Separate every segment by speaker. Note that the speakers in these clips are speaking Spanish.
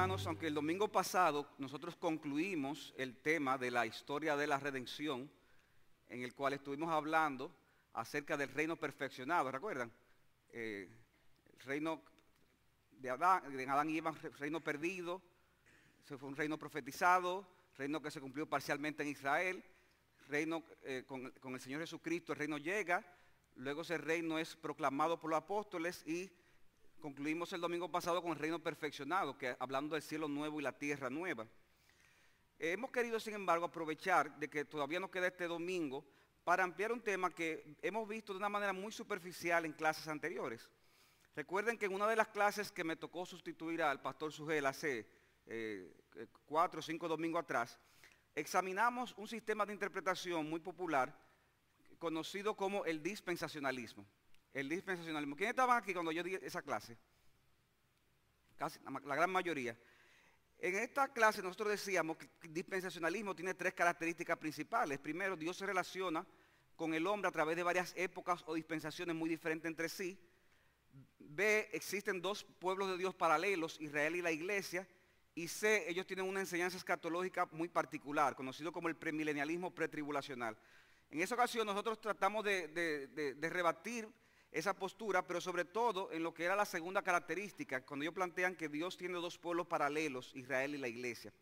Speaker 1: hermanos, aunque el domingo pasado nosotros concluimos el tema de la historia de la redención, en el cual estuvimos hablando acerca del reino perfeccionado, ¿recuerdan? Eh, el reino de Adán, de Adán y Eva, reino perdido, se fue un reino profetizado, reino que se cumplió parcialmente en Israel, reino eh, con, con el Señor Jesucristo, el reino llega, luego ese reino es proclamado por los apóstoles y concluimos el domingo pasado con reino perfeccionado, que hablando del cielo nuevo y la tierra nueva. hemos querido, sin embargo, aprovechar de que todavía nos queda este domingo para ampliar un tema que hemos visto de una manera muy superficial en clases anteriores. Recuerden que en una de las clases que me tocó sustituir al pastor Sugel hace eh, cuatro o cinco domingos atrás, examinamos un sistema de interpretación muy popular conocido como el dispensacionalismo el dispensacionalismo. ¿Quiénes estaban aquí cuando yo di esa clase? Casi la gran mayoría. En esta clase nosotros decíamos que el dispensacionalismo tiene tres características principales. Primero, Dios se relaciona con el hombre a través de varias épocas o dispensaciones muy diferentes entre sí. B, existen dos pueblos de Dios paralelos, Israel y la iglesia. Y C, ellos tienen una enseñanza escatológica muy particular, conocido como el premilenialismo pretribulacional. En esa ocasión nosotros tratamos de, de rebatir esa postura, pero sobre todo en lo que era la segunda característica, cuando ellos plantean que Dios tiene dos pueblos paralelos, Israel y la iglesia.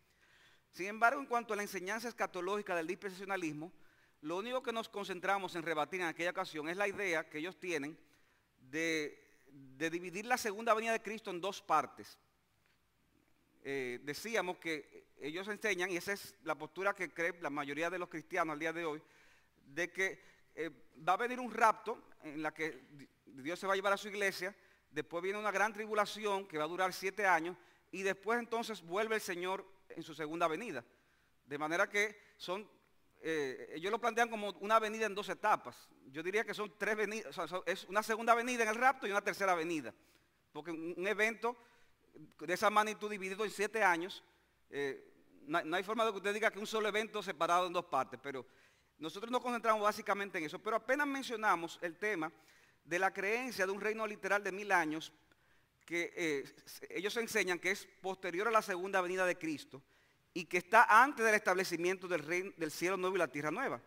Speaker 1: Sin embargo, en cuanto a la enseñanza escatológica del dispensacionalismo, lo único que nos concentramos en rebatir en aquella ocasión es la idea que ellos tienen de, dividir la segunda venida de Cristo en dos partes. Eh, decíamos que ellos enseñan, y esa es la postura que cree la mayoría de los cristianos al día de hoy, de que eh, va a venir un rapto en la que Dios se va a llevar a su iglesia, después viene una gran tribulación que va a durar siete años y después entonces vuelve el Señor en su segunda venida. De manera que son, eh, ellos lo plantean como una venida en dos etapas. Yo diría que son tres venidas, es una segunda venida en el rapto y una tercera venida. Porque un evento de esa magnitud dividido en siete años, eh, no, hay forma de que usted diga que un solo evento separado en dos partes, pero nosotros nos concentramos básicamente en eso, pero apenas mencionamos el tema de la creencia de un reino literal de mil años que eh, ellos enseñan que es posterior a la segunda venida de Cristo y que está antes del establecimiento del, reino, del cielo nuevo y la tierra nueva.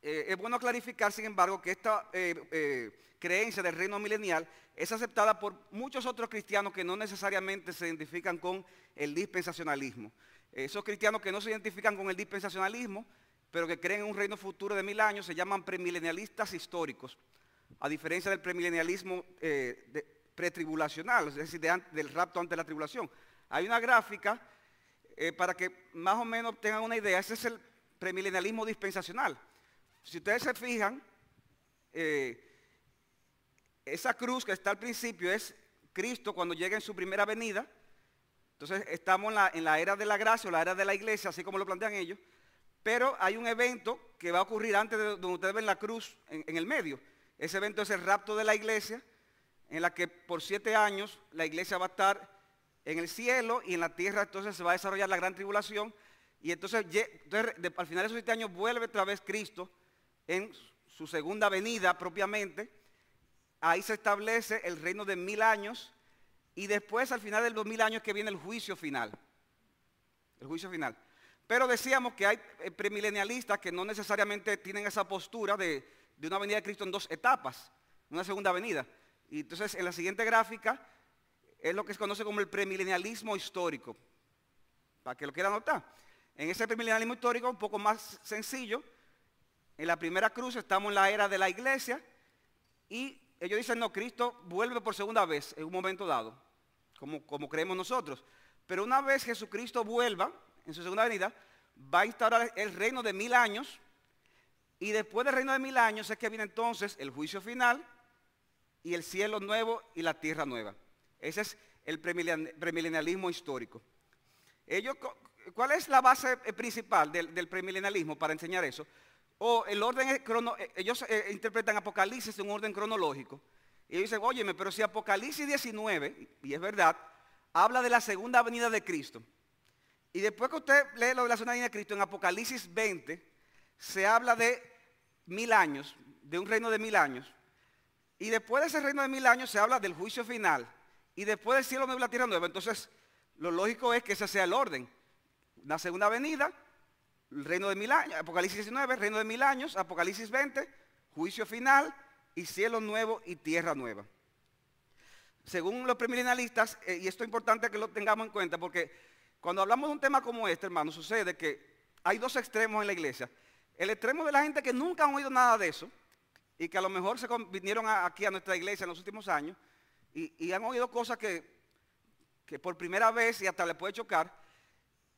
Speaker 1: Eh, es bueno clarificar, sin embargo, que esta eh, creencia del reino milenial es aceptada por muchos otros cristianos que no necesariamente se identifican con el dispensacionalismo. Esos cristianos que no se identifican con el dispensacionalismo pero que creen en un reino futuro de mil años, se llaman premilenialistas históricos, a diferencia del premilenialismo eh, pretribulacional, es decir, del rapto ante la tribulación. Hay una gráfica eh, para que más o menos tengan una idea, ese es el premilenialismo dispensacional. Si ustedes se fijan, eh, esa cruz que está al principio es Cristo cuando llega en su primera venida. Entonces estamos en la, en la era de la gracia o la era de la iglesia, así como lo plantean ellos. Pero hay un evento que va a ocurrir antes de donde ustedes ven la cruz en, el medio. Ese evento es el rapto de la iglesia, en la que por siete años la iglesia va a estar en el cielo y en la tierra entonces se va a desarrollar la gran tribulación. Y entonces, al final de esos siete años vuelve otra vez Cristo en su segunda venida propiamente. Ahí se establece el reino de mil años y después al final de los mil años que viene el juicio final. El juicio final. Pero decíamos que hay eh, premilenialistas que no necesariamente tienen esa postura de, una venida de Cristo en dos etapas, una segunda venida. Y entonces en la siguiente gráfica es lo que se conoce como el premilenialismo histórico, para que lo quieran notar. En ese premilenialismo histórico un poco más sencillo, en la primera cruz estamos en la era de la iglesia y ellos dicen, no, Cristo vuelve por segunda vez en un momento dado, como, como creemos nosotros. Pero una vez Jesucristo vuelva, en su segunda venida, va a instaurar el reino de mil años. Y después del reino de mil años es que viene entonces el juicio final y el cielo nuevo y la tierra nueva. Ese es el premilenialismo histórico. ¿Cuál es la base eh, principal del, premilenialismo para enseñar eso? O el orden eh, ellos eh, interpretan Apocalipsis en un orden cronológico. Y ellos dicen, óyeme, pero si Apocalipsis 19, y es verdad, habla de la segunda venida de Cristo. Y después que usted lee la zona de Cristo en Apocalipsis 20, se habla de mil años, de un reino de mil años. Y después de ese reino de mil años se habla del juicio final. Y después del cielo nuevo y la tierra nueva. Entonces, lo lógico es que ese sea el orden. Una segunda venida, el reino de mil años, Apocalipsis 19, reino de mil años, Apocalipsis 20, juicio final y cielo nuevo y tierra nueva. Según los premilenialistas, eh, y esto es importante que lo tengamos en cuenta, porque cuando hablamos de un tema como este, hermano, sucede que hay dos extremos en la iglesia. El extremo de la gente que nunca han oído nada de eso y que a lo mejor se vinieron aquí a nuestra iglesia en los últimos años y, han oído cosas que, que, por primera vez y hasta les puede chocar.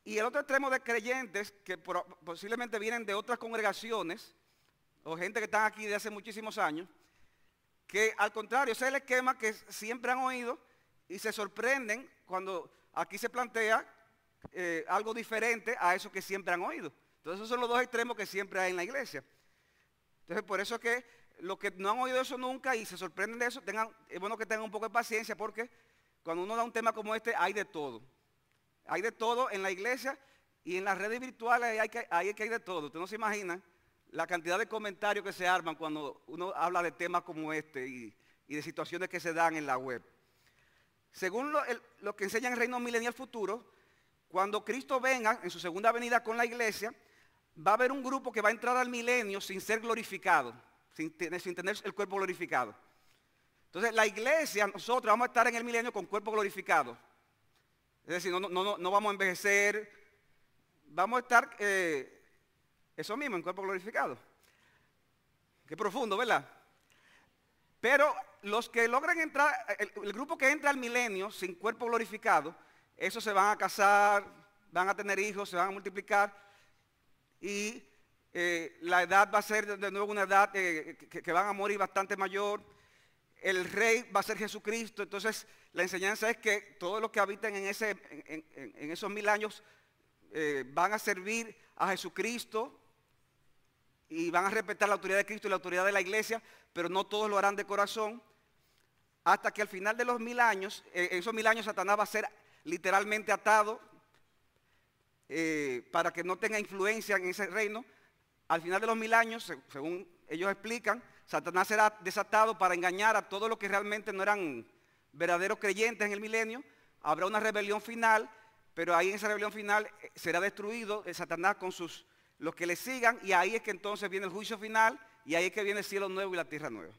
Speaker 1: Y el otro extremo de creyentes que posiblemente vienen de otras congregaciones o gente que están aquí de hace muchísimos años, que al contrario, ese es el esquema que siempre han oído y se sorprenden cuando aquí se plantea eh, algo diferente a eso que siempre han oído. Entonces esos son los dos extremos que siempre hay en la iglesia. Entonces por eso es que los que no han oído eso nunca y se sorprenden de eso, tengan, es bueno que tengan un poco de paciencia porque cuando uno da un tema como este hay de todo. Hay de todo en la iglesia y en las redes virtuales hay que, hay, que hay de todo. Usted no se imagina la cantidad de comentarios que se arman cuando uno habla de temas como este y, de situaciones que se dan en la web. Según lo, que enseña el reino milenial futuro, cuando Cristo venga en su segunda venida con la iglesia, va a haber un grupo que va a entrar al milenio sin ser glorificado, sin tener, el cuerpo glorificado. Entonces la iglesia, nosotros vamos a estar en el milenio con cuerpo glorificado. Es decir, no, no, no vamos a envejecer, vamos a estar eh, eso mismo, en cuerpo glorificado. Qué profundo, ¿verdad? Pero los que logran entrar, el, grupo que entra al milenio sin cuerpo glorificado, esos se van a casar, van a tener hijos, se van a multiplicar y eh, la edad va a ser de nuevo una edad eh, que, van a morir bastante mayor. El rey va a ser Jesucristo. Entonces la enseñanza es que todos los que habitan en, ese, en, esos mil años eh, van a servir a Jesucristo y van a respetar la autoridad de Cristo y la autoridad de la iglesia, pero no todos lo harán de corazón, hasta que al final de los mil años, en esos mil años Satanás va a ser literalmente atado eh, para que no tenga influencia en ese reino. Al final de los mil años, según ellos explican, Satanás será desatado para engañar a todos los que realmente no eran verdaderos creyentes en el milenio. Habrá una rebelión final, pero ahí en esa rebelión final eh, será destruido Satanás con sus los que le sigan, y ahí es que entonces viene el juicio final, y ahí es que viene el cielo nuevo y la tierra nueva.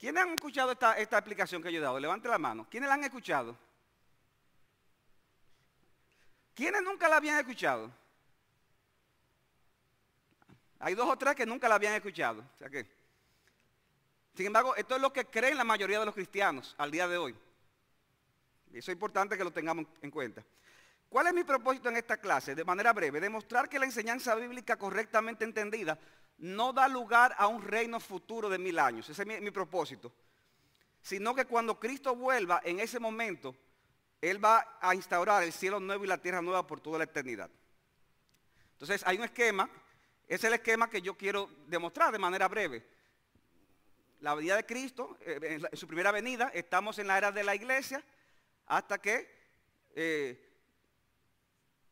Speaker 1: ¿Quiénes han escuchado esta, esta explicación que yo he dado? Levante la mano. ¿Quiénes la han escuchado? ¿Quiénes nunca la habían escuchado? Hay dos o tres que nunca la habían escuchado. O sea que, sin embargo, esto es lo que creen la mayoría de los cristianos al día de hoy. Y eso es importante que lo tengamos en cuenta. ¿Cuál es mi propósito en esta clase? De manera breve, demostrar que la enseñanza bíblica correctamente entendida no da lugar a un reino futuro de mil años. Ese es mi, propósito. Sino que cuando Cristo vuelva, en ese momento, Él va a instaurar el cielo nuevo y la tierra nueva por toda la eternidad. Entonces hay un esquema, es el esquema que yo quiero demostrar de manera breve. La venida de Cristo, eh, en, su primera venida, estamos en la era de la iglesia, hasta que... Eh,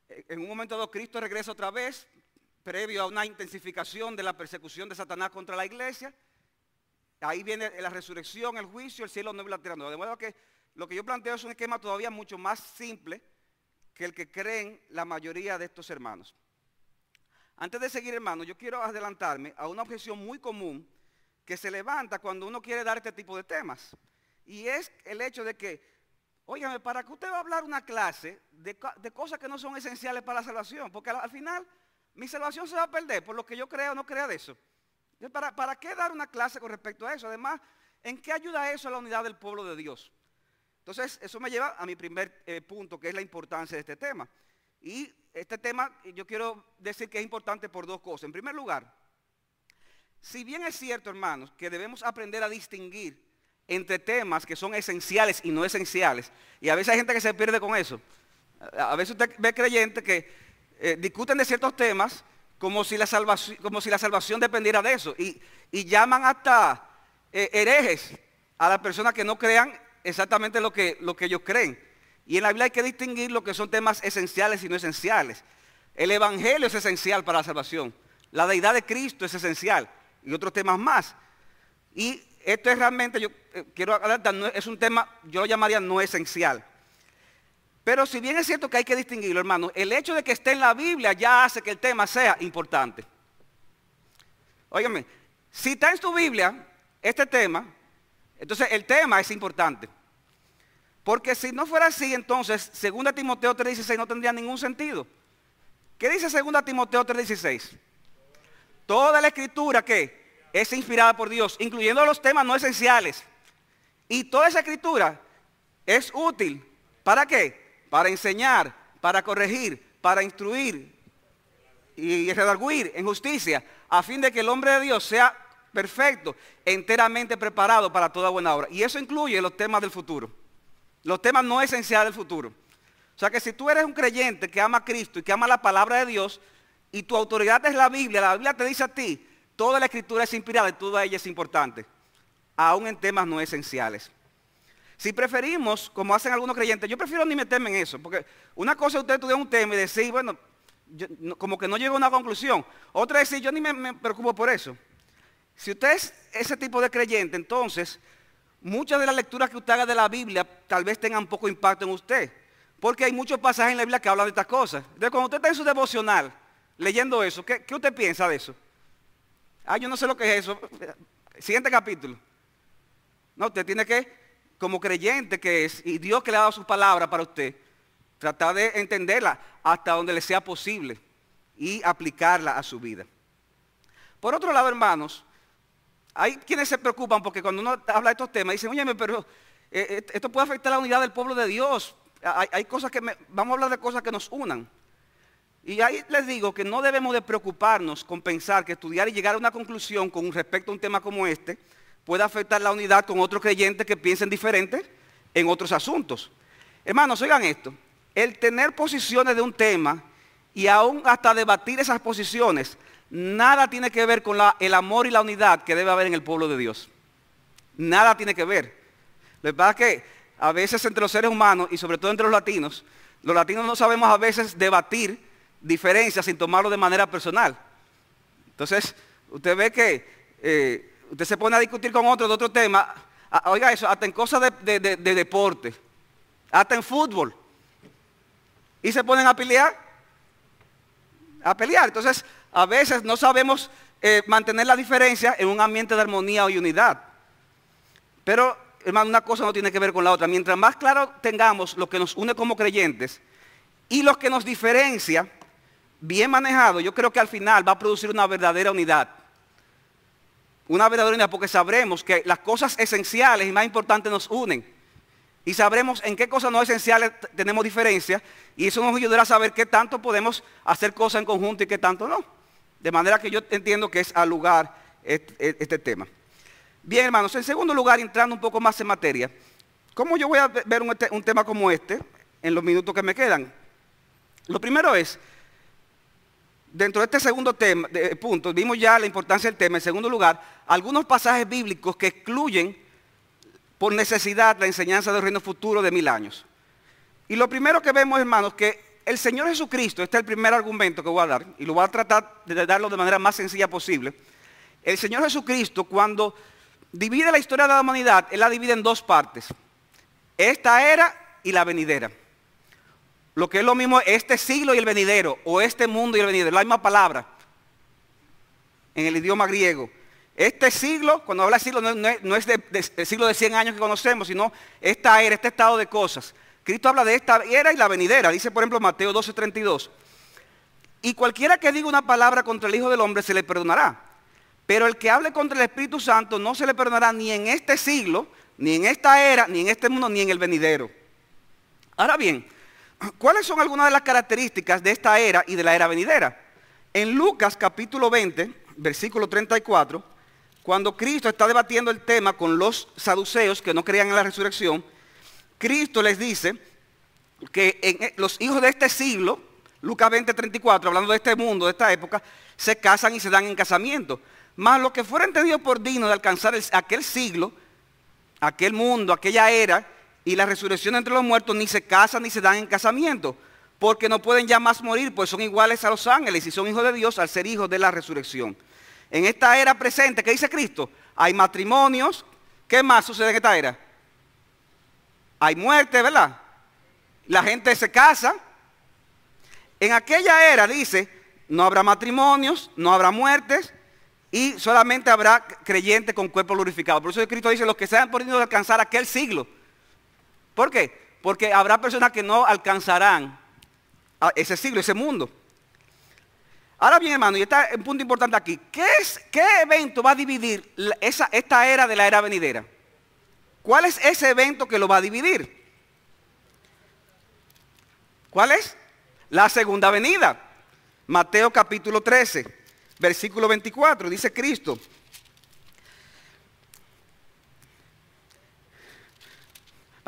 Speaker 1: en un momento dado Cristo regresa otra vez, previo a una intensificación de la persecución de Satanás contra la iglesia. Ahí viene la resurrección, el juicio, el cielo nuevo y la tierra nueva. De modo que lo que yo planteo es un esquema todavía mucho más simple que el que creen la mayoría de estos hermanos. Antes de seguir, hermanos, yo quiero adelantarme a una objeción muy común que se levanta cuando uno quiere dar este tipo de temas. Y es el hecho de que Óigame, ¿para qué usted va a hablar una clase de, cosas que no son esenciales para la salvación? Porque al, final mi salvación se va a perder por lo que yo crea o no crea de eso. ¿Para, ¿Para qué dar una clase con respecto a eso? Además, ¿en qué ayuda eso a la unidad del pueblo de Dios? Entonces, eso me lleva a mi primer eh, punto, que es la importancia de este tema. Y este tema yo quiero decir que es importante por dos cosas. En primer lugar, si bien es cierto, hermanos, que debemos aprender a distinguir entre temas que son esenciales y no esenciales. Y a veces hay gente que se pierde con eso. A veces usted ve creyentes que eh, discuten de ciertos temas como si la salvación, como si la salvación dependiera de eso. Y, llaman hasta eh, herejes a las personas que no crean exactamente lo que, lo que ellos creen. Y en la Biblia hay que distinguir lo que son temas esenciales y no esenciales. El Evangelio es esencial para la salvación. La deidad de Cristo es esencial. Y otros temas más. Y esto es realmente, yo eh, quiero adelantar, es un tema, yo lo llamaría no esencial. Pero si bien es cierto que hay que distinguirlo, hermano, el hecho de que esté en la Biblia ya hace que el tema sea importante. Óigame, si está en tu Biblia este tema, entonces el tema es importante. Porque si no fuera así, entonces 2 Timoteo 3:16 no tendría ningún sentido. ¿Qué dice 2 Timoteo 3:16? Toda la escritura que es inspirada por Dios, incluyendo los temas no esenciales. Y toda esa escritura es útil. ¿Para qué? Para enseñar, para corregir, para instruir y redarguir en justicia, a fin de que el hombre de Dios sea perfecto, enteramente preparado para toda buena obra. Y eso incluye los temas del futuro, los temas no esenciales del futuro. O sea que si tú eres un creyente que ama a Cristo y que ama la palabra de Dios y tu autoridad es la Biblia, la Biblia te dice a ti, toda la escritura es inspirada y toda ella es importante, aún en temas no esenciales. Si preferimos, como hacen algunos creyentes, yo prefiero ni meterme en eso, porque una cosa es usted estudiar un tema y decir, bueno, como que no llego a una conclusión. Otra es decir, yo ni me preocupo por eso. Si usted es ese tipo de creyente, entonces muchas de las lecturas que usted haga de la Biblia tal vez tengan poco impacto en usted. Porque hay muchos pasajes en la Biblia que hablan de estas cosas. Entonces, cuando usted está en su devocional leyendo eso, ¿qué, usted piensa de eso? Ah, yo no sé lo que es eso. Siguiente capítulo. No, usted tiene que, como creyente que es, y Dios que le ha dado su palabra para usted, tratar de entenderla hasta donde le sea posible y aplicarla a su vida. Por otro lado, hermanos, hay quienes se preocupan porque cuando uno habla de estos temas dicen, oye, pero eh, eh, esto puede afectar la unidad del pueblo de Dios. Hay, cosas que, vamos a hablar de cosas que nos unan. Y ahí les digo que no debemos de preocuparnos con pensar que estudiar y llegar a una conclusión con respecto a un tema como este puede afectar la unidad con otros creyentes que piensen diferente en otros asuntos. Hermanos, oigan esto, el tener posiciones de un tema y aún hasta debatir esas posiciones nada tiene que ver con el amor y la unidad que debe haber en el pueblo de Dios. Nada tiene que ver. Lo que pasa es que a veces entre los seres humanos y sobre todo entre los latinos, los latinos no sabemos a veces debatir diferencias sin tomarlo de manera personal. Entonces, usted ve que eh, usted se pone a discutir con otro de otro tema, oiga eso, hasta en cosas de, de deporte, hasta en fútbol. Y se ponen a pelear. A pelear. Entonces, a veces no sabemos eh, mantener la diferencia en un ambiente de armonía y unidad. Pero, hermano, una cosa no tiene que ver con la otra. Mientras más claro tengamos lo que nos une como creyentes y lo que nos diferencia, bien manejado, yo creo que al final va a producir una verdadera unidad. Una verdadera unidad porque sabremos que las cosas esenciales y más importantes nos unen. Y sabremos en qué cosas no esenciales tenemos diferencia. Y eso nos ayudará a saber qué tanto podemos hacer cosas en conjunto y qué tanto no. De manera que yo entiendo que es al lugar este, tema. Bien, hermanos, en segundo lugar, entrando un poco más en materia, ¿cómo yo voy a ver un, tema como este en los minutos que me quedan? Lo primero es, dentro de este segundo tema, punto, vimos ya la importancia del tema. En segundo lugar, algunos pasajes bíblicos que excluyen por necesidad la enseñanza del reino futuro de mil años. Y lo primero que vemos, hermanos, que el Señor Jesucristo, este es el primer argumento que voy a dar, y lo voy a tratar de darlo de manera más sencilla posible. El Señor Jesucristo, cuando divide la historia de la humanidad, Él la divide en dos partes. Esta era y la venidera. Lo que es lo mismo, este siglo y el venidero, o este mundo y el venidero, la misma palabra en el idioma griego. Este siglo, cuando habla de siglo, no, es del siglo de 100 años que conocemos, sino esta era, este estado de cosas. Cristo habla de esta era y la venidera. Dice, por ejemplo, Mateo 12:32. Y cualquiera que diga una palabra contra el Hijo del Hombre se le perdonará. Pero el que hable contra el Espíritu Santo no se le perdonará ni en este siglo, ni en esta era, ni en este mundo, ni en el venidero. Ahora bien, ¿cuáles son algunas de las características de esta era y de la era venidera? En Lucas capítulo 20, versículo 34, cuando Cristo está debatiendo el tema con los saduceos que no creían en la resurrección, Cristo les dice que en los hijos de este siglo, Lucas 20, 34, hablando de este mundo, de esta época, se casan y se dan en casamiento. Mas lo que fuera entendido por digno de alcanzar aquel siglo, aquel mundo, aquella era, y la resurrección entre los muertos, ni se casan ni se dan en casamiento, porque no pueden ya más morir, pues son iguales a los ángeles y son hijos de Dios al ser hijos de la resurrección. En esta era presente, ¿qué dice Cristo? Hay matrimonios ¿Qué más sucede en esta era? Hay muerte, ¿verdad? La gente se casa. En aquella era, dice, no habrá matrimonios, no habrá muertes y solamente habrá creyentes con cuerpo glorificado. Por eso Cristo dice, los que se han podido alcanzar aquel siglo. ¿Por qué? Porque habrá personas que no alcanzarán ese siglo, ese mundo. Ahora bien, hermano, y está un punto importante aquí. ¿Qué, es, qué evento va a dividir esa, esta era de la era venidera? ¿Cuál es ese evento que lo va a dividir? ¿Cuál es? La segunda venida. Mateo capítulo 13, versículo 24, dice Cristo.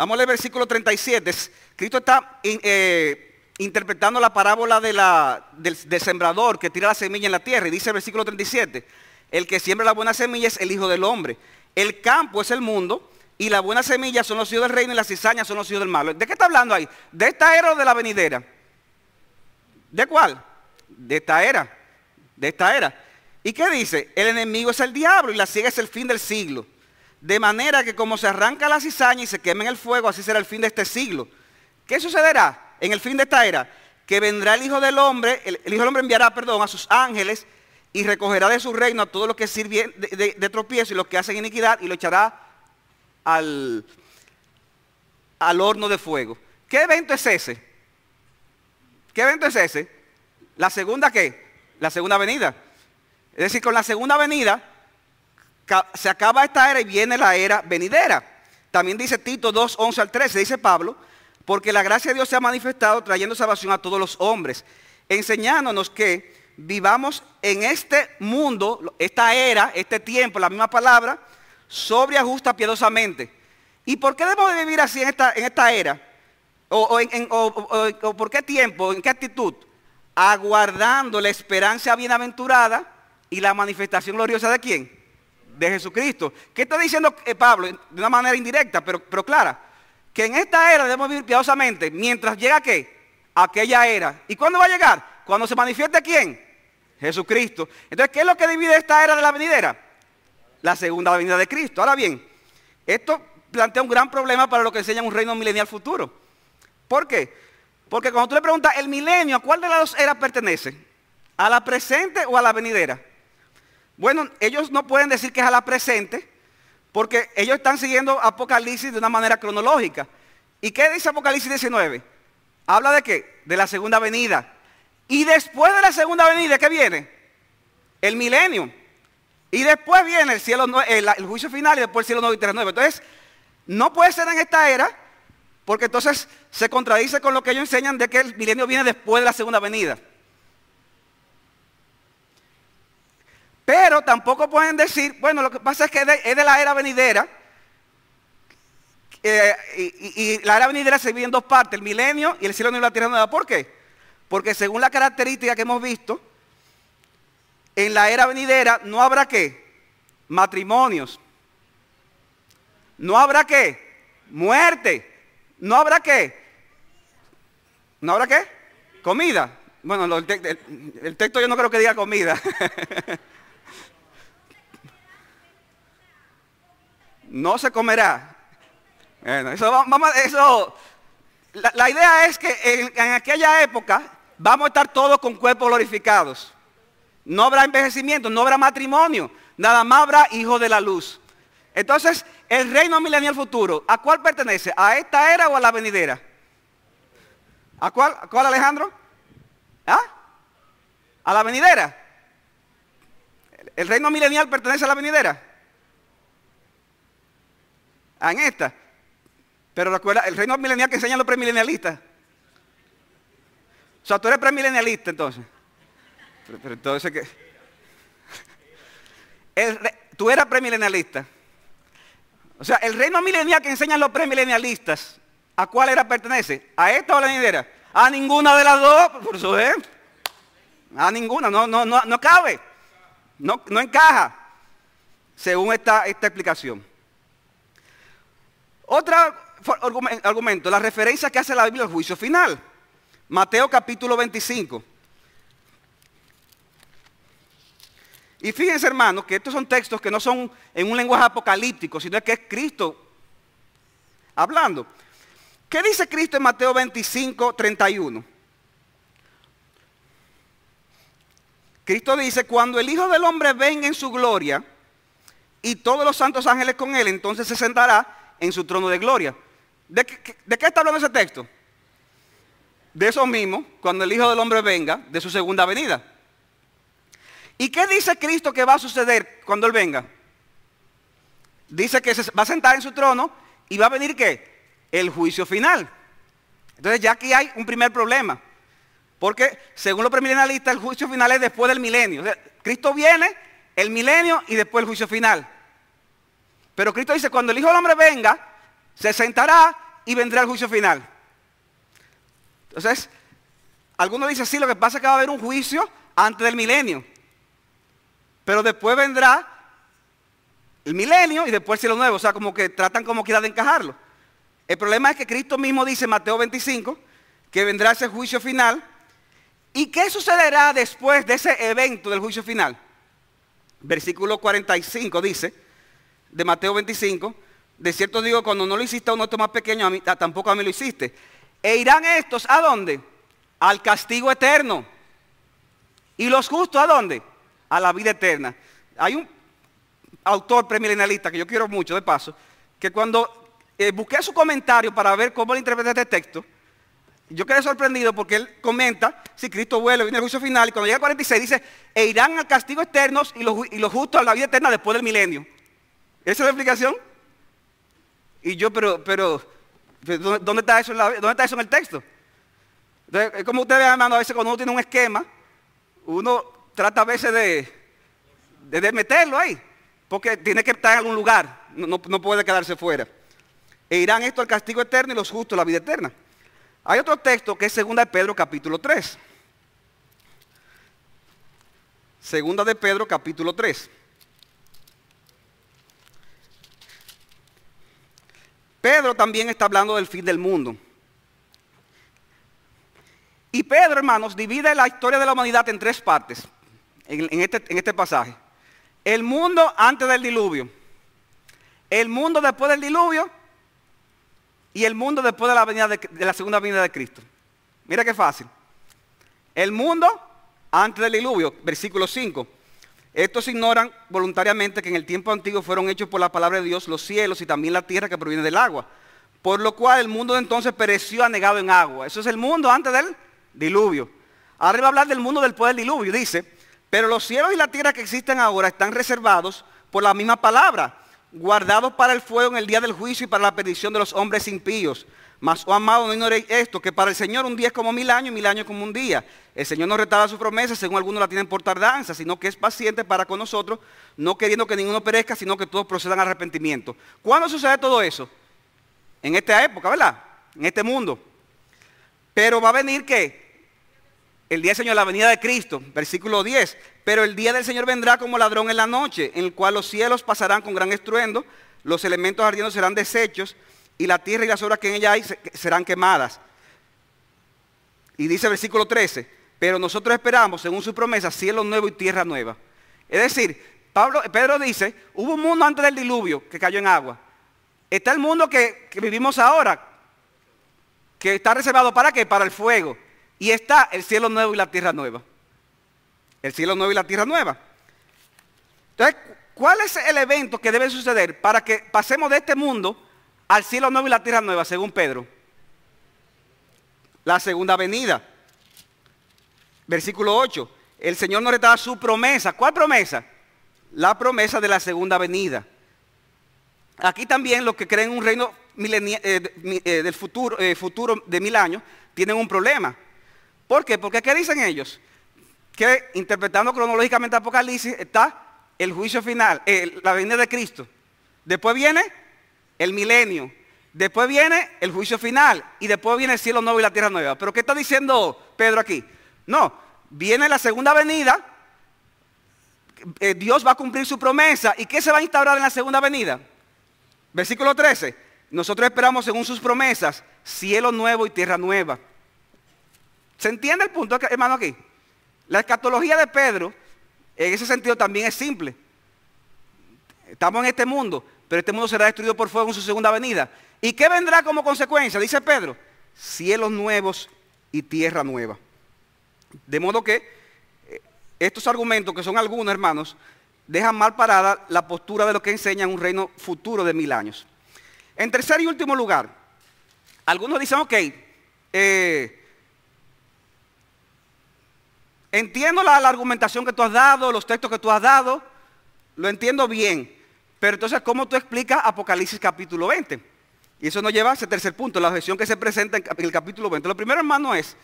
Speaker 1: Vamos a leer versículo 37. Cristo está eh, interpretando la parábola de la, del, sembrador que tira la semilla en la tierra. Y dice el versículo 37, el que siembra la buena semilla es el Hijo del Hombre. El campo es el mundo y la buena semilla son los hijos del reino y las cizañas son los hijos del malo. ¿De qué está hablando ahí? ¿De esta era o de la venidera? ¿De cuál? de esta era, de esta era. ¿Y qué dice? El enemigo es el diablo y la ciega es el fin del siglo. De manera que como se arranca la cizaña y se quema en el fuego, así será el fin de este siglo. ¿Qué sucederá en el fin de esta era? Que vendrá el Hijo del Hombre, el, Hijo del Hombre enviará, perdón, a sus ángeles y recogerá de su reino a todos los que sirven de, tropiezo y los que hacen iniquidad y lo echará al, al horno de fuego. ¿Qué evento es ese? ¿Qué evento es ese? ¿La segunda qué? La segunda venida. Es decir, con la segunda venida se acaba esta era y viene la era venidera. También dice Tito 2, 11 al 13, dice Pablo, porque la gracia de Dios se ha manifestado trayendo salvación a todos los hombres, enseñándonos que vivamos en este mundo, esta era, este tiempo, la misma palabra, sobria, justa, piadosamente. ¿Y por qué debemos de vivir así en esta, en esta era? O, o, por qué tiempo? ¿En qué actitud? aguardando la esperanza bienaventurada y la manifestación gloriosa de quién? De Jesucristo. ¿Qué está diciendo eh, Pablo? De una manera indirecta, pero, pero clara. Que en esta era debemos vivir piadosamente mientras llega qué? Aquella era. ¿Y cuándo va a llegar? Cuando se manifieste quién? Jesucristo. Entonces, ¿qué es lo que divide esta era de la venidera? La segunda venida de Cristo. Ahora bien, esto plantea un gran problema para lo que enseña un reino milenial futuro. ¿Por qué? Porque cuando tú le preguntas el milenio, ¿a cuál de las dos eras pertenece? ¿A la presente o a la venidera? Bueno, ellos no pueden decir que es a la presente, porque ellos están siguiendo Apocalipsis de una manera cronológica. ¿Y qué dice Apocalipsis 19? Habla de qué? De la segunda venida. Y después de la segunda venida, ¿qué viene? El milenio. Y después viene el el, juicio final y después el cielo nuevo y tierra nueva. Entonces, no puede ser en esta era porque entonces se contradice con lo que ellos enseñan de que el milenio viene después de la segunda venida. Pero tampoco pueden decir, bueno, lo que pasa es que es de, la era venidera. Eh, y, la era venidera se divide en dos partes, el milenio y el cielo nuevo y la tierra nueva. ¿Por qué? Porque según la característica que hemos visto, en la era venidera no habrá qué? Matrimonios. No habrá qué? Muerte. ¿No habrá qué? ¿No habrá qué? Comida. Bueno, el, texto yo no creo que diga comida. no se comerá. Bueno, eso, vamos, eso la, idea es que en, en, aquella época vamos a estar todos con cuerpos glorificados. No habrá envejecimiento, no habrá matrimonio, nada más habrá hijo de la luz. Entonces, el reino milenial futuro, ¿a cuál pertenece? ¿A esta era o a la venidera? ¿A cuál, ¿A cuál Alejandro? ¿Ah? ¿A la venidera? ¿El reino milenial pertenece a la venidera? ¿A en esta? Pero recuerda, el reino milenial que enseñan los premilenialistas. O sea, tú eres premilenialista entonces. Pero, entonces que... tú eras premilenialista. O sea, el reino milenial que enseñan los premilenialistas, ¿a cuál era pertenece? ¿A esta o a la venidera? A ninguna de las dos, por eso es. A ninguna, no, no, no, no cabe. No, no encaja, según esta, esta explicación. Otro argumento, la referencia que hace la Biblia al juicio final. Mateo capítulo 25. Y fíjense, hermanos, que estos son textos que no son en un lenguaje apocalíptico, sino que es Cristo hablando. ¿Qué dice Cristo en Mateo 25, 31? Cristo dice, cuando el Hijo del Hombre venga en su gloria y todos los santos ángeles con él, entonces se sentará en su trono de gloria. ¿De qué, de qué está hablando ese texto? De eso mismo, cuando el Hijo del Hombre venga, de su segunda venida. ¿Y qué dice Cristo que va a suceder cuando Él venga? Dice que se va a sentar en su trono y va a venir qué? El juicio final. Entonces ya aquí hay un primer problema. Porque según los premilenialistas el juicio final es después del milenio. Cristo viene, el milenio y después el juicio final. Pero Cristo dice, cuando el Hijo del Hombre venga, se sentará y vendrá el juicio final. Entonces, algunos dicen, sí, lo que pasa es que va a haber un juicio antes del milenio. Pero después vendrá el milenio y después el cielo nuevo. O sea, como que tratan como quiera de encajarlo. El problema es que Cristo mismo dice en Mateo 25 que vendrá ese juicio final. ¿Y qué sucederá después de ese evento del juicio final? Versículo 45 dice, de Mateo 25, de cierto digo, cuando no lo hiciste a uno más pequeño, a mí, tampoco a mí lo hiciste. E irán estos, ¿a dónde? Al castigo eterno. ¿Y los justos a dónde? A la vida eterna. Hay un autor premilenialista que yo quiero mucho, de paso, que cuando eh, busqué su comentario para ver cómo él interpreta este texto, yo quedé sorprendido porque él comenta, si Cristo vuelve, viene el juicio final, y cuando llega al 46 dice, e irán al castigo eterno y los justos a la vida eterna después del milenio. ¿Esa es la explicación? Y yo, pero, pero, ¿dónde está eso en, ¿dónde está eso en el texto? Entonces, como ustedes ven, hermano, a veces cuando uno tiene un esquema, uno trata a veces de, de, meterlo ahí, porque tiene que estar en algún lugar, no, no puede quedarse fuera. E irán esto al castigo eterno y los justos la vida eterna. Hay otro texto que es 2 de Pedro capítulo 3. Segunda de Pedro capítulo 3. Pedro también está hablando del fin del mundo. Y Pedro, hermanos, divide la historia de la humanidad en tres partes en, este, este, pasaje. El mundo antes del diluvio, el mundo después del diluvio y el mundo después de la, venida de, de la segunda venida de Cristo. Mira qué fácil. El mundo antes del diluvio, versículo 5. Estos ignoran voluntariamente que en el tiempo antiguo fueron hechos por la palabra de Dios los cielos y también la tierra que proviene del agua. Por lo cual el mundo de entonces pereció anegado en agua. Eso es el mundo antes del diluvio. Ahora va a hablar del mundo del diluvio. Dice, pero los cielos y la tierra que existen ahora están reservados por la misma palabra, guardados para el fuego en el día del juicio y para la perdición de los hombres impíos. Mas, oh amado, no ignoréis esto, que para el Señor un día es como mil años y mil años como un día. El Señor no retarda su promesa, según algunos la tienen por tardanza, sino que es paciente para con nosotros, no queriendo que ninguno perezca, sino que todos procedan al arrepentimiento. ¿Cuándo sucede todo eso? En esta época, ¿verdad? En este mundo. Pero va a venir que el día del Señor, la venida de Cristo, versículo 10. Pero el día del Señor vendrá como ladrón en la noche, en el cual los cielos pasarán con gran estruendo, los elementos ardiendo serán deshechos y la tierra y las obras que en ella hay serán quemadas. Y dice versículo 13, pero nosotros esperamos, según su promesa, cielo nuevo y tierra nueva. Es decir, Pablo, Pedro dice, hubo un mundo antes del diluvio que cayó en agua. Está el mundo que, que vivimos ahora, que está reservado para qué? Para el fuego. Y está el cielo nuevo y la tierra nueva. El cielo nuevo y la tierra nueva. Entonces, ¿cuál es el evento que debe suceder para que pasemos de este mundo al cielo nuevo y la tierra nueva, según Pedro. La segunda venida. Versículo 8. El Señor nos da su promesa. ¿Cuál promesa? La promesa de la segunda venida. Aquí también los que creen un reino eh, eh, del futuro, eh, futuro de mil años tienen un problema. ¿Por qué? Porque ¿qué dicen ellos? Que interpretando cronológicamente Apocalipsis está el juicio final, la venida de Cristo. Después viene el milenio. Después viene el juicio final y después viene el cielo nuevo y la tierra nueva. Pero ¿qué está diciendo Pedro aquí? No, viene la segunda venida, eh, Dios va a cumplir su promesa. ¿Y qué se va a instaurar en la segunda venida? Versículo 13. Nosotros esperamos según sus promesas, cielo nuevo y tierra nueva. ¿Se entiende el punto, hermano, aquí? La escatología de Pedro en ese sentido también es simple. Estamos en este mundo, pero este mundo será destruido por fuego en su segunda venida. ¿Y qué vendrá como consecuencia? Dice Pedro, cielos nuevos y tierra nueva. De modo que eh, estos argumentos, que son algunos hermanos, dejan mal parada la postura de lo que enseña un reino futuro de mil años. En tercer y último lugar, algunos dicen, ok, eh, entiendo la, argumentación que tú has dado, los textos que tú has dado, lo entiendo bien, pero entonces, ¿cómo tú explicas Apocalipsis capítulo 20? Y eso nos lleva a ese tercer punto, la objeción que se presenta en el capítulo 20. Lo primero, hermano, es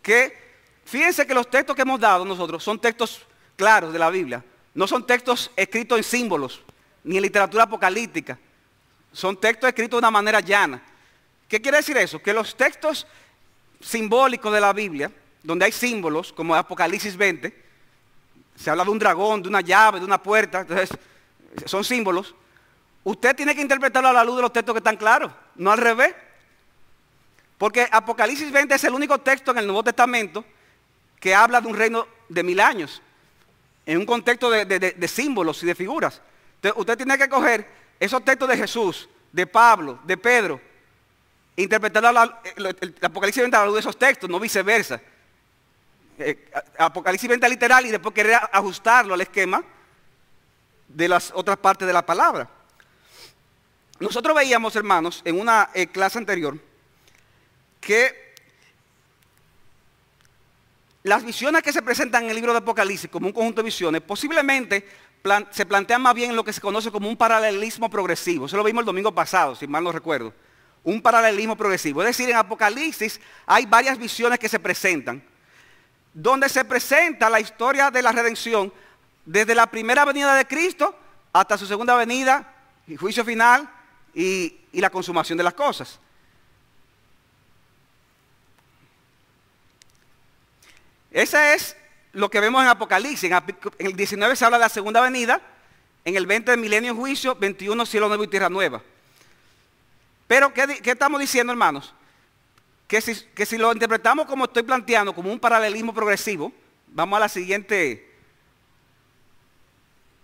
Speaker 1: que fíjense que los textos que hemos dado nosotros son textos claros de la Biblia. No son textos escritos en símbolos, ni en literatura apocalíptica. Son textos escritos de una manera llana. ¿Qué quiere decir eso? Que los textos simbólicos de la Biblia, donde hay símbolos, como Apocalipsis 20, se habla de un dragón, de una llave, de una puerta, entonces son símbolos. Usted tiene que interpretarlo a la luz de los textos que están claros, no al revés. Porque Apocalipsis 20 es el único texto en el Nuevo Testamento que habla de un reino de mil años, en un contexto de, símbolos y de figuras. Entonces, usted tiene que coger esos textos de Jesús, de Pablo, de Pedro, interpretar el, Apocalipsis 20 a la luz de esos textos, no viceversa. Eh, Apocalipsis 20 literal y después querer ajustarlo al esquema de las otras partes de la palabra. Nosotros veíamos, hermanos, en una eh, clase anterior, que las visiones que se presentan en el libro de Apocalipsis como un conjunto de visiones, posiblemente se plantean más bien en lo que se conoce como un paralelismo progresivo. Eso lo vimos el domingo pasado, si mal no recuerdo. Un paralelismo progresivo. Es decir, en Apocalipsis hay varias visiones que se presentan, donde se presenta la historia de la redención desde la primera venida de Cristo hasta su segunda venida y juicio final y, la consumación de las cosas. Ese es lo que vemos en Apocalipsis. En el 19 se habla de la segunda venida, en el 20 de milenio juicio, 21 cielo nuevo y tierra nueva. Pero, ¿qué, estamos diciendo, hermanos? Que si, que si, lo interpretamos como estoy planteando, como un paralelismo progresivo, vamos a la siguiente,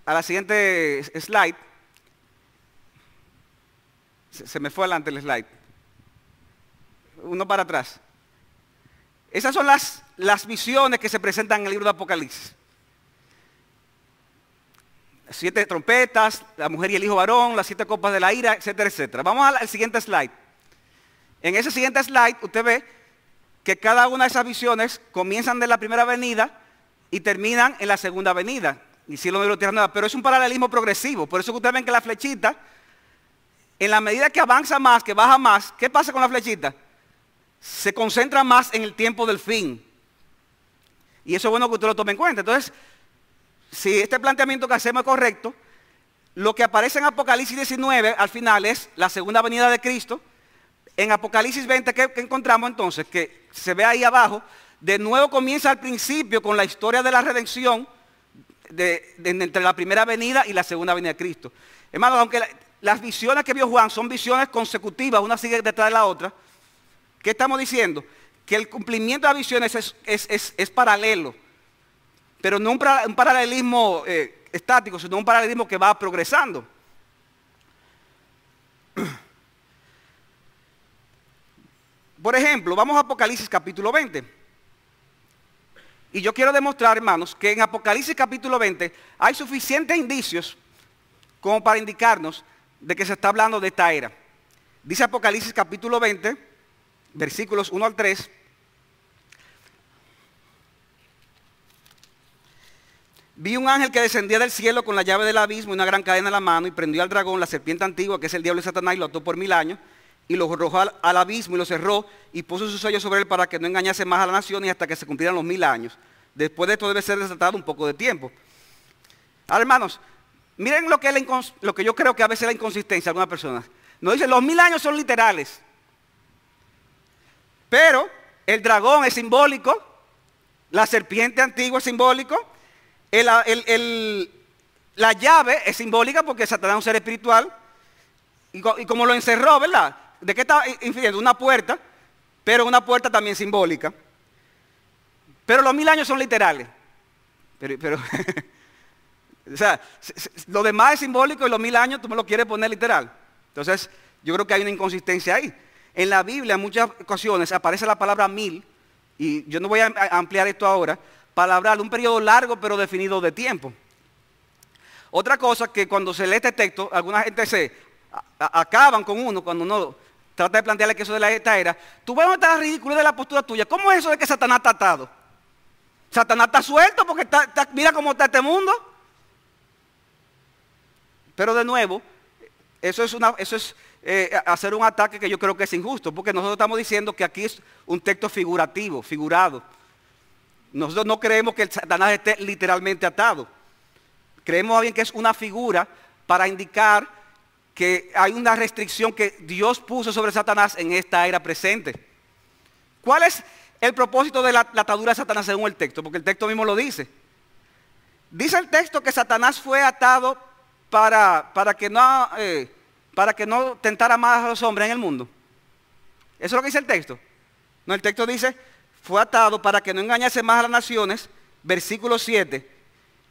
Speaker 1: a la siguiente slide. Se, me fue adelante el slide. Uno para atrás. Esas son las, las visiones que se presentan en el libro de Apocalipsis. Siete trompetas, la mujer y el hijo varón, las siete copas de la ira, etcétera, etcétera. Vamos al siguiente slide. En ese siguiente slide usted ve que cada una de esas visiones comienzan de la primera venida y terminan en la segunda venida y cielo nuevo, tierra nueva, pero es un paralelismo progresivo. Por eso que ustedes ven que la flechita, en la medida que avanza más, que baja más, ¿qué pasa con la flechita? Se concentra más en el tiempo del fin. Y eso es bueno que usted lo tome en cuenta. Entonces, si este planteamiento que hacemos es correcto, lo que aparece en Apocalipsis 19 al final es la segunda venida de Cristo. En Apocalipsis 20, ¿qué, ¿qué, encontramos entonces? Que se ve ahí abajo, de nuevo comienza al principio con la historia de la redención entre la primera venida y la segunda venida de Cristo. Hermano, aunque las visiones que vio Juan son visiones consecutivas, una sigue detrás de la otra, ¿qué estamos diciendo? Que el cumplimiento de las visiones es, paralelo, pero no un, paralelismo eh, estático, sino un paralelismo que va progresando. Por ejemplo, vamos a Apocalipsis capítulo 20. Y yo quiero demostrar, hermanos, que en Apocalipsis capítulo 20 hay suficientes indicios como para indicarnos de que se está hablando de esta era. Dice Apocalipsis capítulo 20, versículos 1 al 3. Vi un ángel que descendía del cielo con la llave del abismo y una gran cadena en la mano y prendió al dragón, la serpiente antigua, que es el diablo y Satanás, y lo ató por mil años y lo arrojó al, abismo y lo cerró y puso su sello sobre él para que no engañase más a la nación y hasta que se cumplieran los mil años. Después de esto debe ser desatado un poco de tiempo. Ahora, hermanos, miren lo que, lo que yo creo que a veces es la inconsistencia de algunas personas. Nos dicen, los mil años son literales. Pero el dragón es simbólico, la serpiente antigua es simbólico, la llave es simbólica porque Satanás es un ser espiritual. y como lo encerró, ¿verdad? ¿De qué está infiriendo? Una puerta, pero una puerta también simbólica. Pero los mil años son literales. Pero, o sea, lo demás es simbólico y los mil años tú me lo quieres poner literal. Entonces, yo creo que hay una inconsistencia ahí. En la Biblia en muchas ocasiones aparece la palabra mil, y yo no voy a ampliar esto ahora, para hablar de un periodo largo pero definido de tiempo. Otra cosa que cuando se lee este texto, alguna gente se acaban con uno cuando uno trata de plantearle que eso de la esta era. Tú ves dónde está la de la postura tuya. ¿Cómo es eso de que Satanás está atado? Satanás está suelto porque mira cómo está este mundo. Pero de nuevo, eso es, una, eso es eh, hacer un ataque que yo creo que es injusto, porque nosotros estamos diciendo que aquí es un texto figurativo, figurado. Nosotros no creemos que el Satanás esté literalmente atado. Creemos bien que es una figura para indicar que hay una restricción que Dios puso sobre Satanás en esta era presente. ¿Cuál es el propósito de la, atadura de Satanás según el texto? Porque el texto mismo lo dice. Dice el texto que Satanás fue atado para, para que no... Eh, para que no tentara más a los hombres en el mundo. Eso es lo que dice el texto. No, el texto dice, fue atado para que no engañase más a las naciones. Versículo 7.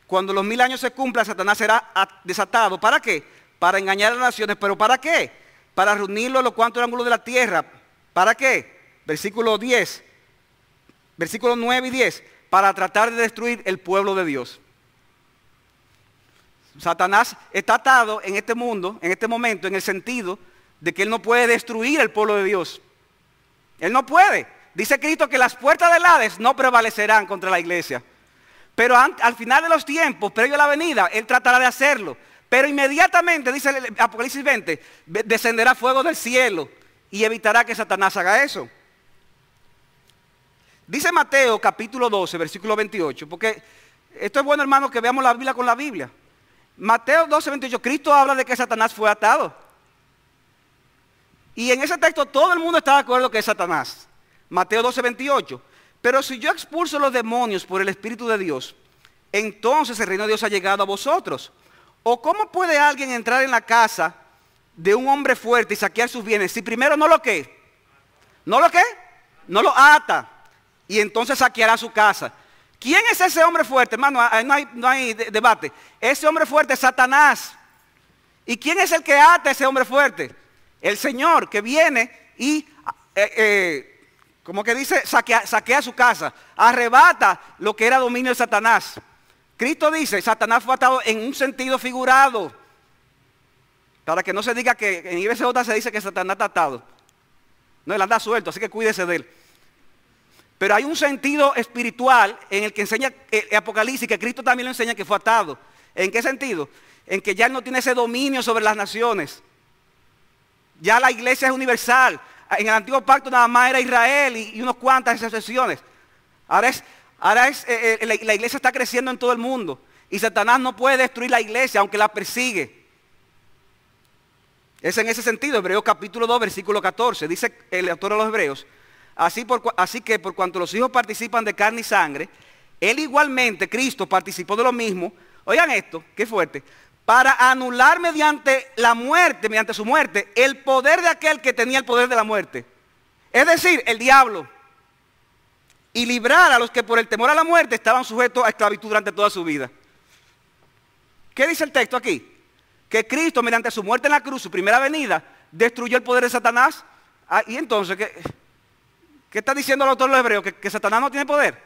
Speaker 1: Cuando los mil años se cumplan, Satanás será desatado. ¿Para qué? Para engañar a las naciones. ¿Pero para qué? Para reunirlo a los cuantos ángulos de la tierra. ¿Para qué? Versículo 10. Versículo 9 y 10. Para tratar de destruir el pueblo de Dios. Satanás está atado en este mundo, en este momento, en el sentido de que él no puede destruir el pueblo de Dios. Él no puede. Dice Cristo que las puertas del Hades no prevalecerán contra la iglesia. Pero al final de los tiempos, previo a la venida, él tratará de hacerlo. Pero inmediatamente, dice el Apocalipsis 20, descenderá fuego del cielo y evitará que Satanás haga eso. Dice Mateo capítulo 12, versículo 28, porque esto es bueno hermano que veamos la Biblia con la Biblia. Mateo 12, 28, Cristo habla de que Satanás fue atado. Y en ese texto todo el mundo está de acuerdo que es Satanás. Mateo 12, 28. Pero si yo expulso los demonios por el Espíritu de Dios, entonces el reino de Dios ha llegado a vosotros. ¿O cómo puede alguien entrar en la casa de un hombre fuerte y saquear sus bienes si primero no lo que? ¿No lo que? No lo ata. Y entonces saqueará su casa. ¿Quién es ese hombre fuerte? Hermano, no hay, debate. Ese hombre fuerte es Satanás. ¿Y quién es el que ata a ese hombre fuerte? El Señor que viene y, eh, eh, como que dice, saquea, saquea su casa, arrebata lo que era dominio de Satanás. Cristo dice, Satanás fue atado en un sentido figurado. Para que no se diga que en IBCJ se dice que Satanás está atado. No, él anda suelto, así que cuídese de él. Pero hay un sentido espiritual en el que enseña el Apocalipsis, que Cristo también lo enseña que fue atado. ¿En qué sentido? En que ya no tiene ese dominio sobre las naciones. Ya la iglesia es universal. En el antiguo pacto nada más era Israel y, unos cuantas excepciones. Ahora, es, ahora eh, eh, la, iglesia está creciendo en todo el mundo. Y Satanás no puede destruir la iglesia aunque la persigue. Es en ese sentido, Hebreos capítulo 2, versículo 14. Dice el autor de los Hebreos. Así, así que por cuanto los hijos participan de carne y sangre, él igualmente, Cristo, participó de lo mismo. Oigan esto, qué fuerte. Para anular mediante la muerte, mediante su muerte, el poder de aquel que tenía el poder de la muerte. Es decir, el diablo. Y librar a los que por el temor a la muerte estaban sujetos a esclavitud durante toda su vida. ¿Qué dice el texto aquí? Que Cristo, mediante su muerte en la cruz, su primera venida, destruyó el poder de Satanás. Ah, y entonces, ¿qué? ¿Qué está diciendo el autor de los hebreos? ¿Que, Satanás no tiene poder?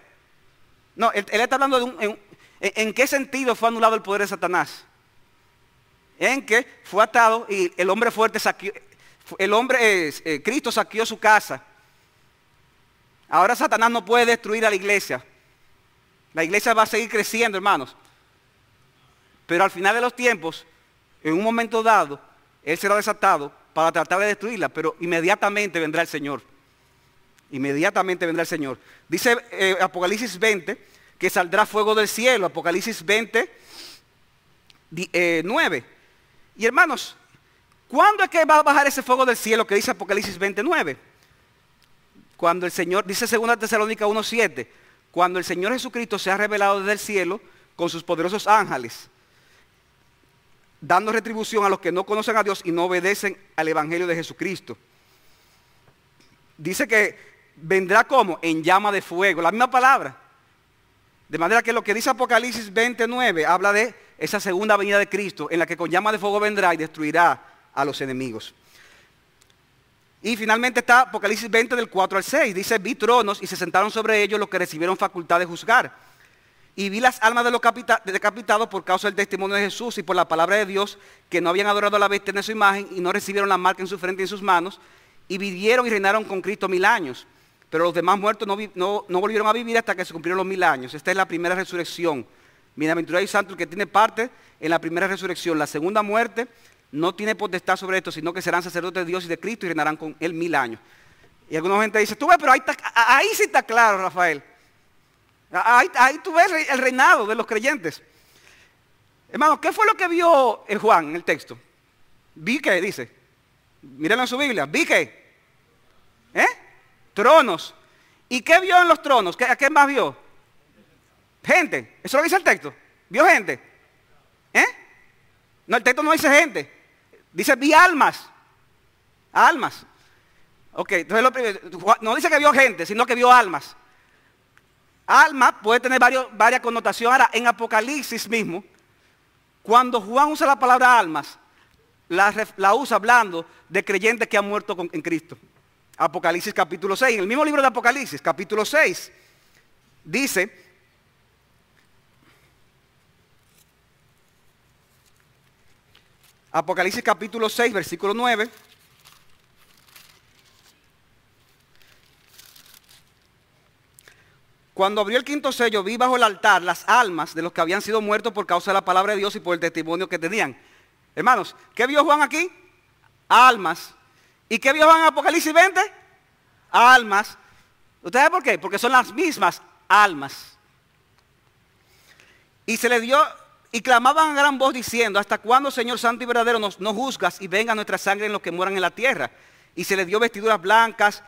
Speaker 1: No, él, está hablando de un, en, qué sentido fue anulado el poder de Satanás. En que fue atado y el hombre fuerte saqueó, el hombre, eh, Cristo saqueó su casa. Ahora Satanás no puede destruir a la iglesia. La iglesia va a seguir creciendo, hermanos. Pero al final de los tiempos, en un momento dado, Él será desatado para tratar de destruirla, pero inmediatamente vendrá el Señor. Inmediatamente vendrá el Señor. Dice eh, Apocalipsis 20 que saldrá fuego del cielo. Apocalipsis 20, 9. Eh, y hermanos, ¿cuándo es que va a bajar ese fuego del cielo que dice Apocalipsis 29? Cuando el Señor, dice 2 Tesalónica 1.7, cuando el Señor Jesucristo se ha revelado desde el cielo con sus poderosos ángeles, dando retribución a los que no conocen a Dios y no obedecen al Evangelio de Jesucristo. Dice que vendrá como en llama de fuego, la misma palabra. De manera que lo que dice Apocalipsis 29 habla de esa segunda venida de Cristo, en la que con llama de fuego vendrá y destruirá a los enemigos. Y finalmente está Apocalipsis 20 del 4 al 6. Dice, vi tronos y se sentaron sobre ellos los que recibieron facultad de juzgar. Y vi las almas de los decapitados por causa del testimonio de Jesús y por la palabra de Dios, que no habían adorado a la bestia en su imagen y no recibieron la marca en su frente y en sus manos, y vivieron y reinaron con Cristo mil años. Pero los demás muertos no, volvieron a vivir hasta que se cumplieron los mil años. Esta es la primera resurrección. Bienaventurado y santo el que tiene parte en la primera resurrección. La segunda muerte no tiene potestad sobre esto, sino que serán sacerdotes de Dios y de Cristo y reinarán con él mil años. Y alguna gente dice, tú ves, pero ahí, ahí sí está claro, Rafael. Ahí, tú ves el reinado de los creyentes. Hermano, ¿qué fue lo que vio Juan en el texto? Vi que, dice. Mírenlo en su Biblia. Vi que. ¿Eh? Tronos. ¿Y qué vio en los tronos? ¿A qué más vio? Gente. Eso lo dice el texto. ¿Vio gente? ¿Eh? No, el texto no dice gente. Dice vi almas. Almas. Ok, entonces lo no dice que vio gente, sino que vio almas. Alma puede tener varias connotaciones. Ahora, en Apocalipsis mismo, cuando Juan usa la palabra almas, la, usa hablando de creyentes que han muerto en Cristo. Apocalipsis capítulo 6. En el mismo libro de Apocalipsis, capítulo 6, dice, Apocalipsis capítulo 6, versículo 9. Cuando abrió el quinto sello, vi bajo el altar las almas de los que habían sido muertos por causa de la palabra de Dios y por el testimonio que tenían. Hermanos, ¿qué vio Juan aquí? Almas. ¿Y qué vio Juan en Apocalipsis 20? Almas. ¿Usted sabe por qué? Porque son las mismas almas. Y se le dio, y clamaban a gran voz diciendo, ¿hasta cuándo, Señor Santo y verdadero, nos, nos juzgas y venga nuestra sangre en los que mueran en la tierra? Y se le dio vestiduras blancas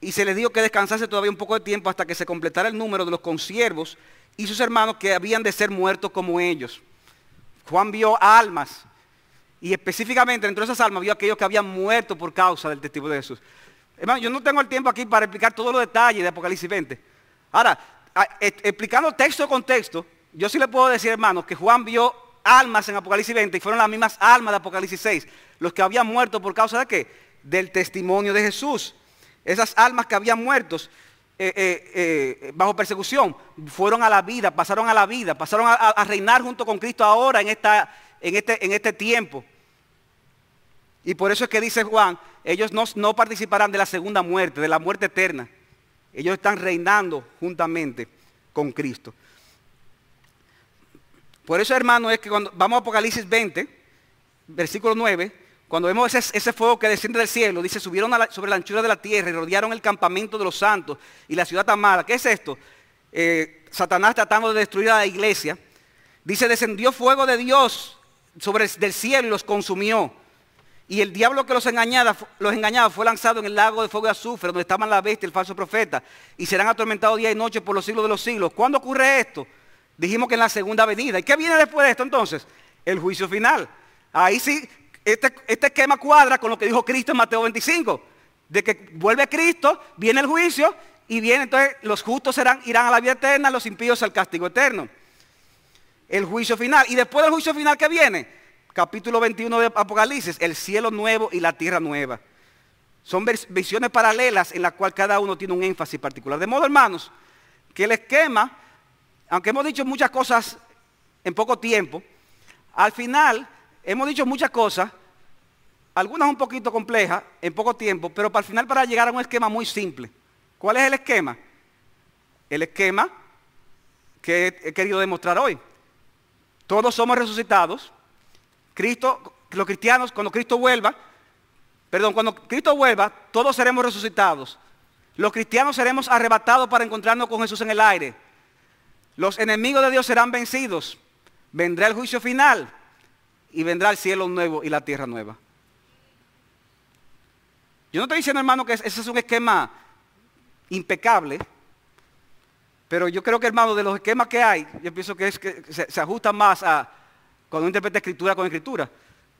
Speaker 1: y se les dijo que descansase todavía un poco de tiempo hasta que se completara el número de los consiervos y sus hermanos que habían de ser muertos como ellos. Juan vio almas y específicamente dentro de esas almas vio aquellos que habían muerto por causa del testigo de Jesús. Hermano, yo no tengo el tiempo aquí para explicar todos los detalles de Apocalipsis 20. Ahora, explicando texto con texto, yo sí le puedo decir, hermanos, que Juan vio almas en Apocalipsis 20 y fueron las mismas almas de Apocalipsis 6, los que habían muerto por causa de qué? Del testimonio de Jesús. Esas almas que habían muerto eh, eh, eh, bajo persecución fueron a la vida, pasaron a la vida, pasaron a, reinar junto con Cristo ahora en, esta, en, este, en este tiempo. Y por eso es que dice Juan, ellos no, no participarán de la segunda muerte, de la muerte eterna. Ellos están reinando juntamente con Cristo. Por eso, hermano, es que cuando vamos a Apocalipsis 20, versículo 9, cuando vemos ese, fuego que desciende del cielo, dice, subieron sobre la anchura de la tierra y rodearon el campamento de los santos y la ciudad amada. ¿Qué es esto? Eh, Satanás tratando de destruir a la iglesia. Dice, descendió fuego de Dios sobre del cielo y los consumió. Y el diablo que los engañaba, los engañaba fue lanzado en el lago de fuego de azufre, donde estaban la bestia y el falso profeta. Y serán atormentados día y noche por los siglos de los siglos. ¿Cuándo ocurre esto? Dijimos que en la segunda venida. ¿Y qué viene después de esto entonces? El juicio final. Ahí sí este, este, esquema cuadra con lo que dijo Cristo en Mateo 25, de que vuelve Cristo, viene el juicio y viene entonces los justos serán, irán a la vida eterna, los impíos al castigo eterno. El juicio final. Y después del juicio final que viene, capítulo 21 de Apocalipsis, el cielo nuevo y la tierra nueva. Son visiones paralelas en las cuales cada uno tiene un énfasis particular. De modo, hermanos, que el esquema, aunque hemos dicho muchas cosas en poco tiempo, al final Hemos dicho muchas cosas, algunas un poquito complejas en poco tiempo, pero para el final para llegar a un esquema muy simple. ¿Cuál es el esquema? El esquema que he querido demostrar hoy. Todos somos resucitados. Cristo, los cristianos, cuando Cristo vuelva, perdón, cuando Cristo vuelva, todos seremos resucitados. Los cristianos seremos arrebatados para encontrarnos con Jesús en el aire. Los enemigos de Dios serán vencidos. Vendrá el juicio final y vendrá el cielo nuevo y la tierra nueva. Yo no estoy diciendo, hermano, que ese es un esquema impecable, pero yo creo que, hermano, de los esquemas que hay, yo pienso que, es que se, ajusta más a cuando uno interpreta escritura con escritura.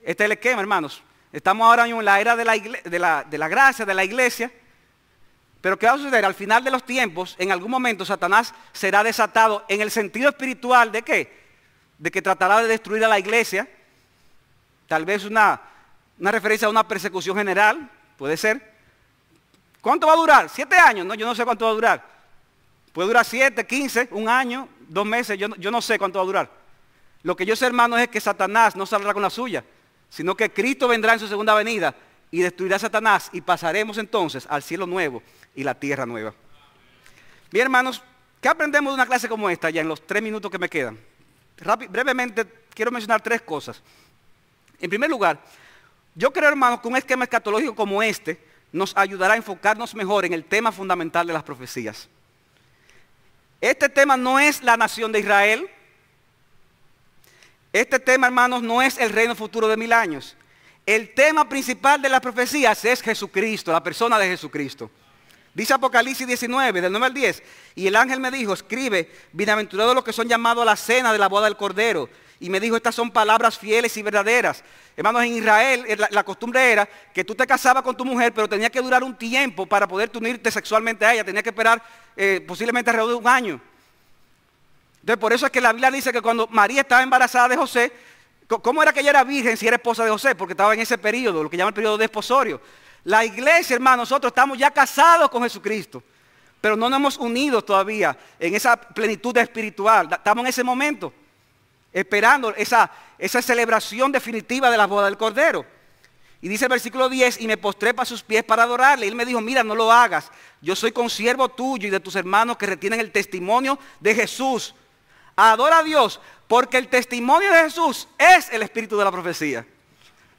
Speaker 1: Este es el esquema, hermanos. Estamos ahora en la era de la, de la, de la gracia, de la iglesia, Pero ¿qué va a suceder? Al final de los tiempos, en algún momento Satanás será desatado en el sentido espiritual de qué? De que tratará de destruir a la iglesia. Tal vez una, una referencia a una persecución general, puede ser. ¿Cuánto va a durar? ¿Siete años? No, yo no sé cuánto va a durar. Puede durar siete, quince, un año, dos meses, yo, yo no sé cuánto va a durar. Lo que yo sé, hermano, es que Satanás no saldrá con la suya, sino que Cristo vendrá en su segunda venida y destruirá a Satanás y pasaremos entonces al cielo nuevo y la tierra nueva. Bien, hermanos, ¿qué aprendemos de una clase como esta ya en los tres minutos que me quedan? brevemente quiero mencionar tres cosas. En primer lugar, yo creo, hermanos, que un esquema escatológico como este nos ayudará a enfocarnos mejor en el tema fundamental de las profecías. Este tema no es la nación de Israel. Este tema, hermanos, no es el reino futuro de mil años. El tema principal de las profecías es Jesucristo, la persona de Jesucristo. Dice Apocalipsis 19, del 9 al 10. Y el ángel me dijo, escribe, bienaventurados los que son llamados a la cena de la boda del Cordero. Y me dijo, estas son palabras fieles y verdaderas. Hermanos, en Israel eh, la, costumbre era que tú te casabas con tu mujer, pero tenía que durar un tiempo para poder unirte sexualmente a ella. Tenía que esperar eh, posiblemente alrededor de un año. Entonces, por eso es que la Biblia dice que cuando María estaba embarazada de José, ¿cómo era que ella era virgen si era esposa de José? Porque estaba en ese periodo, lo que llaman el periodo de desposorio. La iglesia, hermano, nosotros estamos ya casados con Jesucristo, pero no nos hemos unido todavía en esa plenitud espiritual. Estamos en ese momento, esperando esa, celebración definitiva de la boda del Cordero. Y dice el versículo 10, y me postré para sus pies para adorarle. Y él me dijo, mira, no lo hagas. Yo soy consiervo tuyo y de tus hermanos que retienen el testimonio de Jesús. Adora a Dios, porque el testimonio de Jesús es el espíritu de la profecía.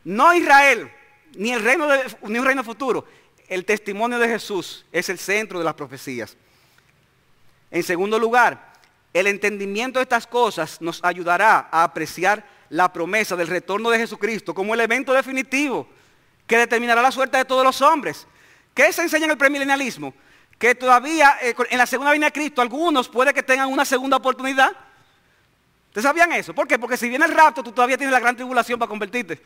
Speaker 1: No Israel ni el reino ni un reino futuro. El testimonio de Jesús es el centro de las profecías. En segundo lugar, el entendimiento de estas cosas nos ayudará a apreciar la promesa del retorno de Jesucristo como el evento definitivo que determinará la suerte de todos los hombres. ¿Qué se enseña en el premilenialismo? Que todavía eh, en la segunda venida de Cristo algunos puede que tengan una segunda oportunidad. ¿Ustedes sabían eso? ¿Por qué? Porque si viene el rapto, tú todavía tienes la gran tribulación para convertirte.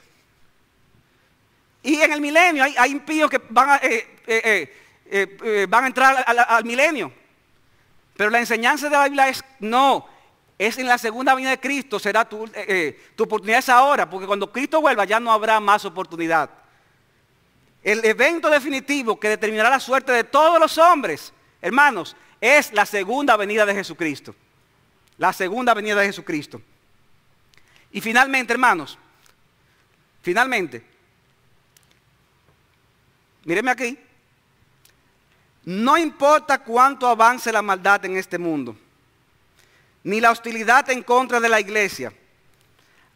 Speaker 1: Y en el milenio hay, impíos que van a, eh, eh, eh, entrar al, milenio. Pero la enseñanza de la Biblia es no, es en la segunda venida de Cristo, será tu, tu oportunidad es ahora, porque cuando Cristo vuelva ya no habrá más oportunidad. El evento definitivo que determinará la suerte de todos los hombres, hermanos, es la segunda venida de Jesucristo. La segunda venida de Jesucristo. Y finalmente, hermanos, finalmente, Míreme aquí. No importa cuánto avance la maldad en este mundo, ni la hostilidad en contra de la iglesia.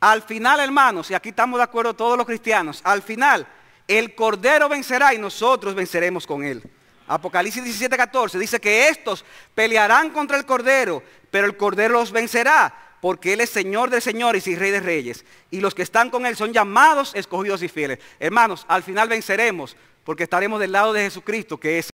Speaker 1: Al final, hermanos, y aquí estamos de acuerdo todos los cristianos, al final el Cordero vencerá y nosotros venceremos con él. Apocalipsis 17, 14 dice que estos pelearán contra el Cordero, pero el Cordero los vencerá, porque Él es Señor de señores y Rey de reyes. Y los que están con Él son llamados, escogidos y fieles. Hermanos, al final venceremos porque estaremos del lado de Jesucristo, que es